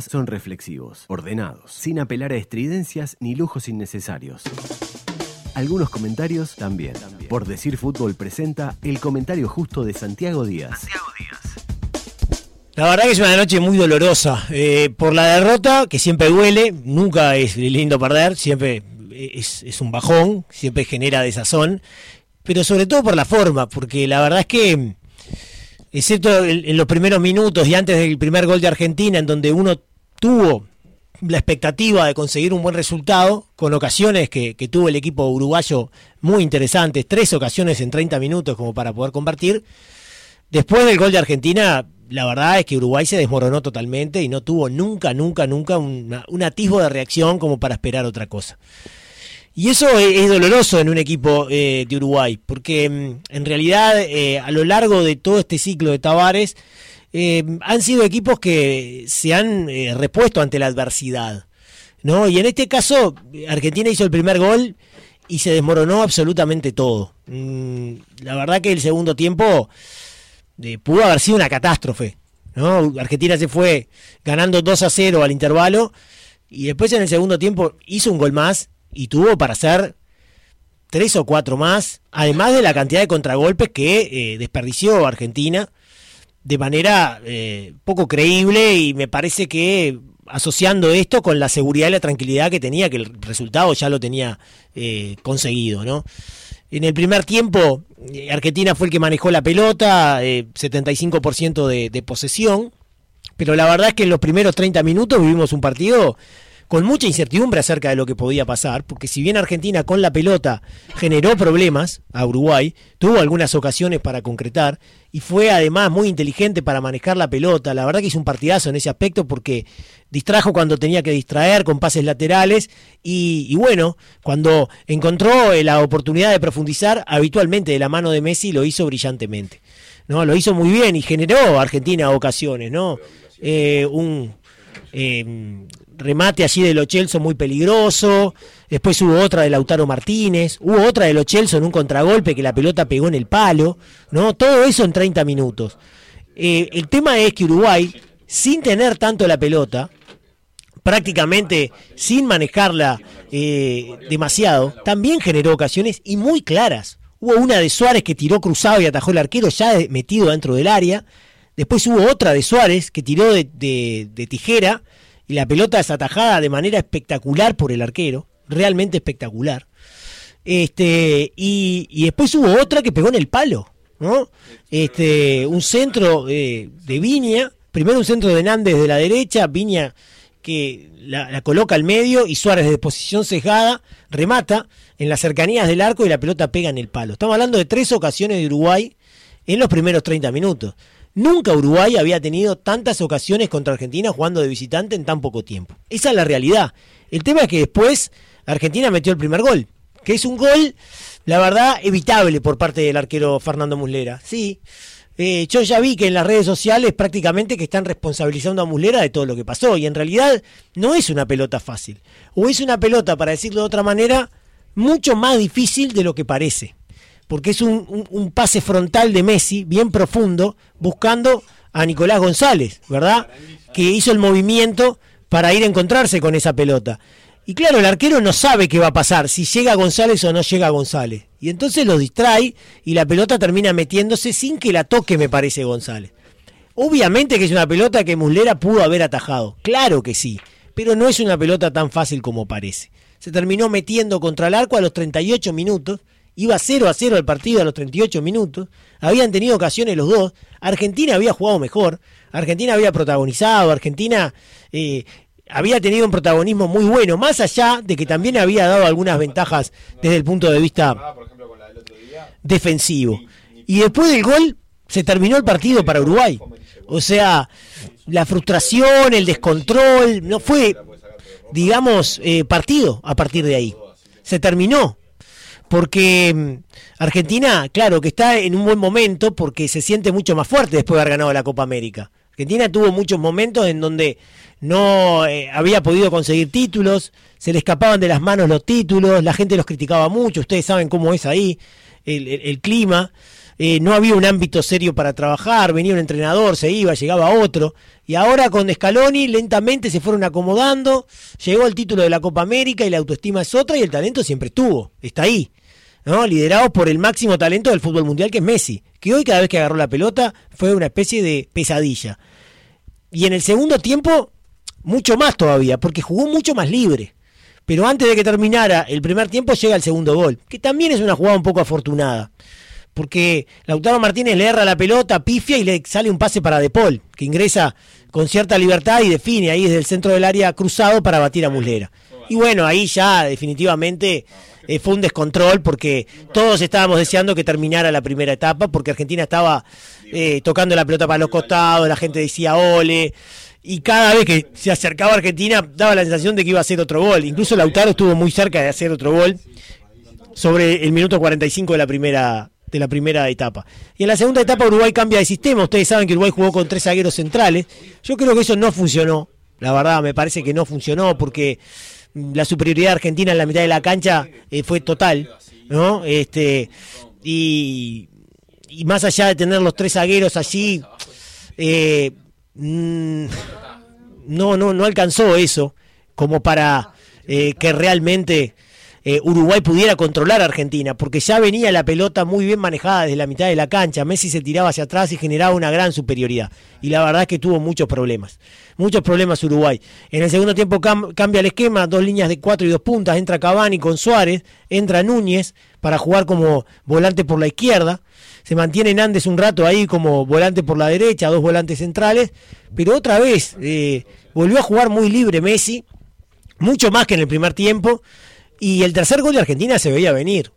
son reflexivos, ordenados, sin apelar a estridencias ni lujos innecesarios. Algunos comentarios también. Por decir fútbol presenta el comentario justo de Santiago Díaz. La verdad que es una noche muy dolorosa. eh, por la derrota, que siempre duele, nunca es lindo perder, siempre es, es un bajón, siempre genera desazón. Pero sobre todo por la forma, porque la verdad es que, excepto en, los primeros minutos y antes del primer gol de Argentina, en donde uno tuvo la expectativa de conseguir un buen resultado, con ocasiones que, tuvo el equipo uruguayo muy interesantes, tres ocasiones en 30 minutos como para poder compartir. Después del gol de Argentina, la verdad es que Uruguay se desmoronó totalmente y no tuvo nunca, nunca, nunca un atisbo de reacción como para esperar otra cosa. Y eso es, doloroso en un equipo eh, de Uruguay, porque mm, en realidad eh, a lo largo de todo este ciclo de Tavares eh, han sido equipos que se han eh, repuesto ante la adversidad. ¿no? Y en este caso, Argentina hizo el primer gol y se desmoronó absolutamente todo. Mm, la verdad que el segundo tiempo eh, pudo haber sido una catástrofe. ¿no? Argentina se fue ganando 2 a 0 al intervalo y después en el segundo tiempo hizo un gol más y tuvo para hacer tres o cuatro más, además de la cantidad de contragolpes que eh, desperdició Argentina de manera eh, poco creíble y me parece que asociando esto con la seguridad y la tranquilidad que tenía, que el resultado ya lo tenía eh, conseguido, ¿no? En el primer tiempo, eh, Argentina fue el que manejó la pelota, eh, 75% de, de posesión, pero la verdad es que en los primeros 30 minutos vivimos un partido con mucha incertidumbre acerca de lo que podía pasar, porque si bien Argentina con la pelota generó problemas a Uruguay, tuvo algunas ocasiones para concretar y fue además muy inteligente para manejar la pelota, la verdad que hizo un partidazo en ese aspecto porque distrajo cuando tenía que distraer con pases laterales y, y bueno, cuando encontró eh, la oportunidad de profundizar, habitualmente de la mano de Messi lo hizo brillantemente. ¿no? Lo hizo muy bien y generó a Argentina ocasiones, ¿no? Eh, un eh, remate allí de Lo Celso muy peligroso, después hubo otra de Lautaro Martínez, hubo otra de Lo Celso en un contragolpe que la pelota pegó en el palo, ¿no? Todo eso en 30 minutos. Eh, el tema es que Uruguay, sin tener tanto la pelota, prácticamente sin manejarla eh, demasiado, también generó ocasiones y muy claras. Hubo una de Suárez que tiró cruzado y atajó el arquero ya metido dentro del área. Después hubo otra de Suárez que tiró de tijera y la pelota es atajada de manera espectacular por el arquero, realmente espectacular. Este, y, y después hubo otra que pegó en el palo, ¿no? Este, un centro eh, de Viña, primero un centro de Nández de la derecha, Viña que la, la coloca al medio y Suárez de posición sesgada remata en las cercanías del arco y la pelota pega en el palo. Estamos hablando de tres ocasiones de Uruguay en los primeros 30 minutos. Nunca Uruguay había tenido tantas ocasiones contra Argentina jugando de visitante en tan poco tiempo. Esa es la realidad. El tema es que después Argentina metió el primer gol, que es un gol, la verdad, evitable por parte del arquero Fernando Muslera. Sí, eh, yo ya vi que en las redes sociales prácticamente que están responsabilizando a Muslera de todo lo que pasó y en realidad no es una pelota fácil. O es una pelota, para decirlo de otra manera, mucho más difícil de lo que parece porque es un, pase frontal de Messi, bien profundo, buscando a Nicolás González, ¿verdad? Que hizo el movimiento para ir a encontrarse con esa pelota. Y claro, el arquero no sabe qué va a pasar, si llega González o no llega González. Y entonces lo distrae y la pelota termina metiéndose sin que la toque, me parece, González. Obviamente que es una pelota que Muslera pudo haber atajado, claro que sí, pero no es una pelota tan fácil como parece. Se terminó metiendo contra el arco a los 38 minutos, iba 0 a 0 el partido a los 38 minutos, habían tenido ocasiones los dos, Argentina había jugado mejor, Argentina había protagonizado, Argentina eh, había tenido un protagonismo muy bueno, más allá de que también había dado algunas ventajas desde el punto de vista defensivo. Y después del gol se terminó el partido para Uruguay. O sea, la frustración, el descontrol, no fue, digamos, eh, partido a partir de ahí. Se terminó. Porque mm, Argentina, claro, que está en un buen momento porque se siente mucho más fuerte después de haber ganado la Copa América. Argentina tuvo muchos momentos en donde no eh, había podido conseguir títulos, se le escapaban de las manos los títulos, la gente los criticaba mucho, ustedes saben cómo es ahí. el, clima, eh, no había un ámbito serio para trabajar, venía un entrenador, se iba, llegaba otro, y ahora con Scaloni lentamente se fueron acomodando, llegó el título de la Copa América y la autoestima es otra y el talento siempre estuvo, está ahí. ¿No? liderados por el máximo talento del fútbol mundial que es Messi, que hoy cada vez que agarró la pelota fue una especie de pesadilla. Y en el segundo tiempo, mucho más todavía, porque jugó mucho más libre. Pero antes de que terminara el primer tiempo llega el segundo gol, que también es una jugada un poco afortunada. Porque Lautaro Martínez le erra la pelota, pifia y le sale un pase para De Paul, que ingresa con cierta libertad y define ahí desde el centro del área cruzado para batir a Muslera. Y bueno, ahí ya definitivamente eh, fue un descontrol porque todos estábamos deseando que terminara la primera etapa porque Argentina estaba eh, tocando la pelota para los costados, la gente decía ole. Y cada vez que se acercaba Argentina daba la sensación de que iba a hacer otro gol. Incluso Lautaro estuvo muy cerca de hacer otro gol sobre el minuto 45 de la primera de la primera etapa. Y en la segunda etapa Uruguay cambia de sistema. Ustedes saben que Uruguay jugó con tres zagueros centrales. Yo creo que eso no funcionó. La verdad, me parece que no funcionó porque la superioridad argentina en la mitad de la cancha eh, fue total, ¿no? Este, y, más allá de tener los tres zagueros allí, eh, mm, no, no, no alcanzó eso como para eh, que realmente eh, Uruguay pudiera controlar a Argentina, porque ya venía la pelota muy bien manejada desde la mitad de la cancha, Messi se tiraba hacia atrás y generaba una gran superioridad. Y la verdad es que tuvo muchos problemas, muchos problemas Uruguay. En el segundo tiempo cambia el esquema, dos líneas de cuatro y dos puntas, entra Cavani con Suárez, entra Núñez para jugar como volante por la izquierda. Se mantiene Nández un rato ahí como volante por la derecha, dos volantes centrales, pero otra vez eh, volvió a jugar muy libre Messi, mucho más que en el primer tiempo. Y el tercer gol de Argentina se veía venir.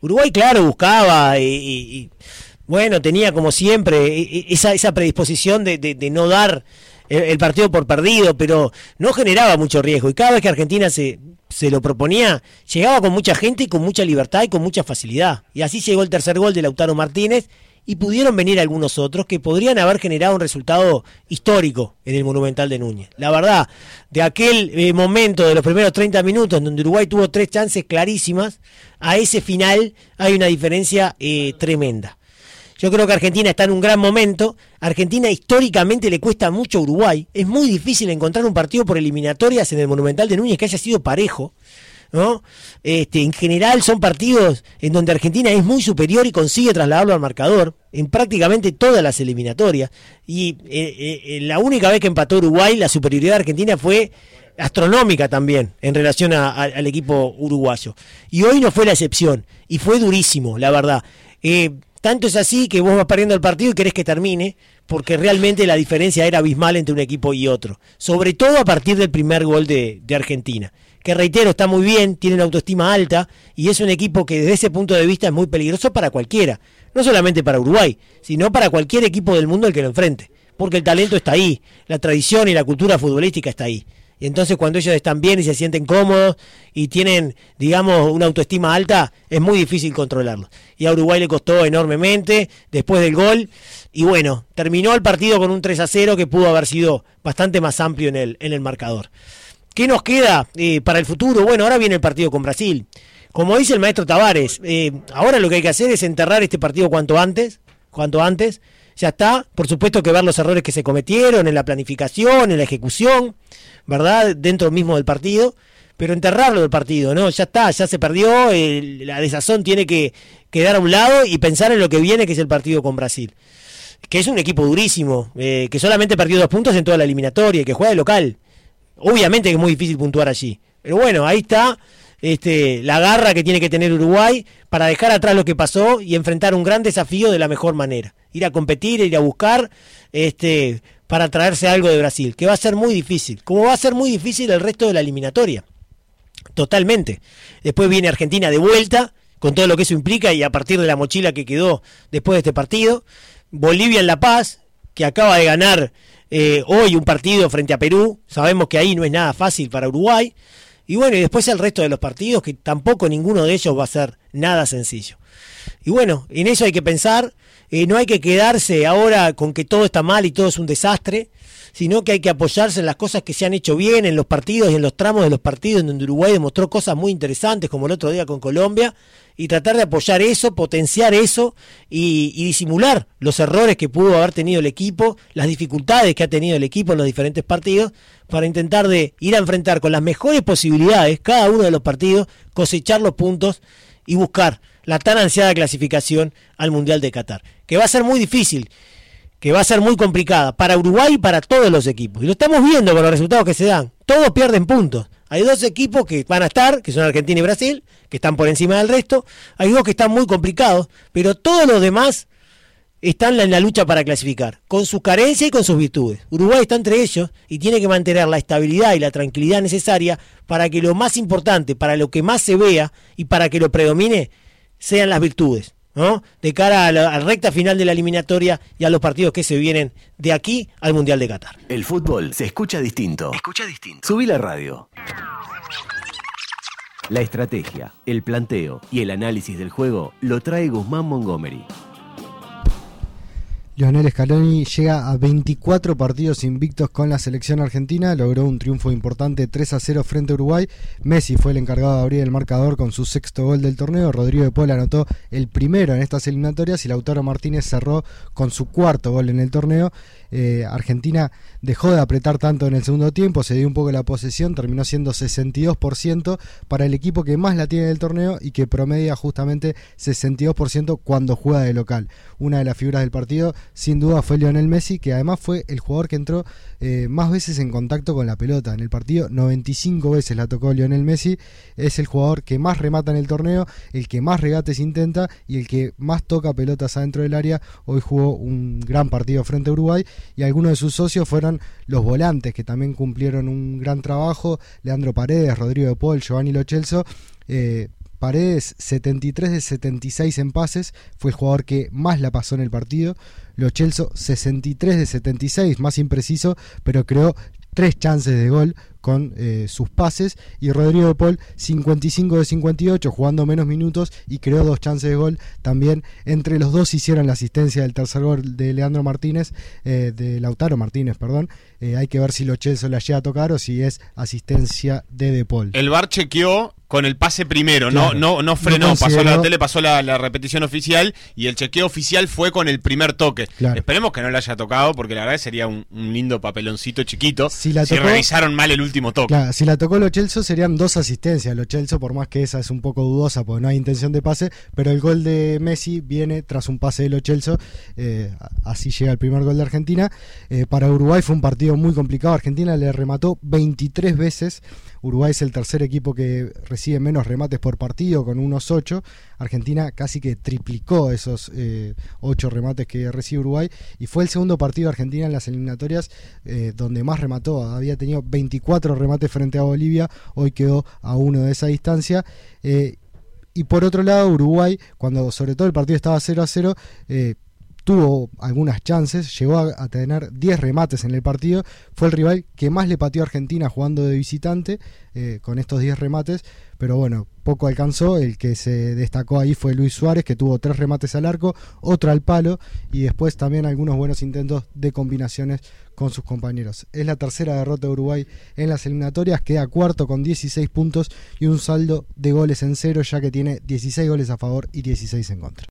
Uruguay, claro, buscaba y, bueno, tenía como siempre e, e, esa, esa predisposición de, no dar el, partido por perdido, pero no generaba mucho riesgo. Y cada vez que Argentina se, se lo proponía, llegaba con mucha gente y con mucha libertad y con mucha facilidad. Y así llegó el tercer gol de Lautaro Martínez y pudieron venir algunos otros que podrían haber generado un resultado histórico en el Monumental de Núñez. La verdad, de aquel eh, momento de los primeros 30 minutos donde Uruguay tuvo tres chances clarísimas, a ese final hay una diferencia eh, tremenda. Yo creo que Argentina está en un gran momento. Argentina históricamente le cuesta mucho a Uruguay. Es muy difícil encontrar un partido por eliminatorias en el Monumental de Núñez que haya sido parejo. ¿No? Este, en general son partidos en donde Argentina es muy superior y consigue trasladarlo al marcador en prácticamente todas las eliminatorias. Y eh, eh, la única vez que empató Uruguay, la superioridad de Argentina fue astronómica también en relación al equipo uruguayo. Y hoy no fue la excepción, y fue durísimo, la verdad. Eh, tanto es así que vos vas perdiendo el partido y querés que termine, porque realmente la diferencia era abismal entre un equipo y otro. Sobre todo a partir del primer gol de Argentina que reitero, está muy bien, tiene una autoestima alta y es un equipo que desde ese punto de vista es muy peligroso para cualquiera, no solamente para Uruguay, sino para cualquier equipo del mundo el que lo enfrente, porque el talento está ahí, la tradición y la cultura futbolística está ahí. Y entonces cuando ellos están bien y se sienten cómodos y tienen, digamos, una autoestima alta, es muy difícil controlarlo. Y a Uruguay le costó enormemente después del gol. Y bueno, terminó el partido con un 3 a 0 que pudo haber sido bastante más amplio en el, en el marcador. ¿Qué nos queda eh, para el futuro? Bueno, ahora viene el partido con Brasil. Como dice el maestro Tavares, eh, ahora lo que hay que hacer es enterrar este partido cuanto antes, cuanto antes. Ya está, por supuesto que ver los errores que se cometieron en la planificación, en la ejecución, ¿verdad? Dentro mismo del partido, pero enterrarlo del partido, ¿no? Ya está, ya se perdió, la desazón tiene que quedar a un lado y pensar en lo que viene, que es el partido con Brasil. Que es un equipo durísimo, eh, que solamente perdió dos puntos en toda la eliminatoria, que juega de local. Obviamente que es muy difícil puntuar allí. Pero bueno, ahí está este, la garra que tiene que tener Uruguay para dejar atrás lo que pasó y enfrentar un gran desafío de la mejor manera. Ir a competir, ir a buscar este, para traerse algo de Brasil, que va a ser muy difícil. Como va a ser muy difícil el resto de la eliminatoria. Totalmente. Después viene Argentina de vuelta, con todo lo que eso implica y a partir de la mochila que quedó después de este partido. Bolivia en La Paz, que acaba de ganar eh, hoy un partido frente a Perú, sabemos que ahí no es nada fácil para Uruguay. Y bueno, y después el resto de los partidos, que tampoco ninguno de ellos va a ser nada sencillo. Y bueno, en eso hay que pensar, eh, no hay que quedarse ahora con que todo está mal y todo es un desastre. Sino que hay que apoyarse en las cosas que se han hecho bien, en los partidos y en los tramos de los partidos en donde Uruguay demostró cosas muy interesantes, como el otro día con Colombia, y tratar de apoyar eso, potenciar eso y, y, disimular los errores que pudo haber tenido el equipo, las dificultades que ha tenido el equipo en los diferentes partidos, para intentar de ir a enfrentar con las mejores posibilidades cada uno de los partidos, cosechar los puntos y buscar la tan ansiada clasificación al Mundial de Qatar, que va a ser muy difícil, que va a ser muy complicada para Uruguay y para todos los equipos. Y lo estamos viendo con los resultados que se dan. Todos pierden puntos. Hay dos equipos que van a estar, que son Argentina y Brasil, que están por encima del resto. Hay dos que están muy complicados, pero todos los demás están en la lucha para clasificar, con sus carencias y con sus virtudes. Uruguay está entre ellos y tiene que mantener la estabilidad y la tranquilidad necesaria para que lo más importante, para lo que más se vea y para que lo predomine, sean las virtudes. ¿No? De cara a la, recta final de la eliminatoria y a los partidos que se vienen de aquí al Mundial de Qatar. El fútbol se escucha distinto. Escucha distinto. Subí la radio. La estrategia, el planteo y el análisis del juego lo trae Guzmán Montgomery. Lionel Scaloni llega a 24 partidos invictos con la selección argentina, logró un triunfo importante 3 a 0 frente a Uruguay. Messi fue el encargado de abrir el marcador con su sexto gol del torneo. Rodrigo de Paul anotó el primero en estas eliminatorias y Lautaro Martínez cerró con su cuarto gol en el torneo. Eh, Argentina dejó de apretar tanto en el segundo tiempo, se dio un poco la posesión, terminó siendo 62% para el equipo que más la tiene en el torneo y que promedia justamente 62% cuando juega de local. Una de las figuras del partido sin duda fue Lionel Messi, que además fue el jugador que entró eh, más veces en contacto con la pelota. En el partido 95 veces la tocó Lionel Messi, es el jugador que más remata en el torneo, el que más regates intenta y el que más toca pelotas adentro del área. Hoy jugó un gran partido frente a Uruguay y algunos de sus socios fueron los volantes que también cumplieron un gran trabajo, Leandro Paredes, Rodrigo de Paul, Giovanni Lochelso. Eh, Paredes 73 de 76 en pases, fue el jugador que más la pasó en el partido. Lo Chelso 63 de 76, más impreciso, pero creó tres chances de gol con eh, sus pases. Y Rodrigo de Paul 55 de 58 jugando menos minutos y creó dos chances de gol. También entre los dos hicieron la asistencia del tercer gol de Leandro Martínez eh, de Lautaro Martínez perdón. Eh, hay que ver si lo Chelso la llega a tocar o si es asistencia de De Paul. El VAR chequeó con el pase primero, no, no, no frenó, pasó la tele, pasó la, repetición oficial y el chequeo oficial fue con el primer toque. Esperemos que no le haya tocado, porque la verdad sería un, lindo papeloncito chiquito si, revisaron mal el último si la tocó Lo Chelso serían dos asistencias. Lo Chelso, por más que esa es un poco dudosa, porque no hay intención de pase, pero el gol de Messi viene tras un pase de Lo Chelso, eh, así llega el primer gol de Argentina. Eh, para Uruguay fue un partido muy complicado. Argentina le remató 23 veces. Uruguay es el tercer equipo que recibe menos remates por partido, con unos 8. Argentina casi que triplicó esos eh, 8 remates que recibe Uruguay. Y fue el segundo partido de Argentina en las eliminatorias eh, donde más remató. Había tenido 24 remates frente a Bolivia, hoy quedó a uno de esa distancia. Eh, y por otro lado, Uruguay, cuando sobre todo el partido estaba 0 a 0, eh, tuvo algunas chances, llegó a, tener 10 remates en el partido, fue el rival que más le pateó a Argentina jugando de visitante eh, con estos 10 remates, pero bueno, poco alcanzó, el que se destacó ahí fue Luis Suárez, que tuvo 3 remates al arco, otro al palo y después también algunos buenos intentos de combinaciones con sus compañeros. Es la tercera derrota de Uruguay en las eliminatorias, queda cuarto con 16 puntos y un saldo de goles en cero, ya que tiene 16 goles a favor y 16 en contra.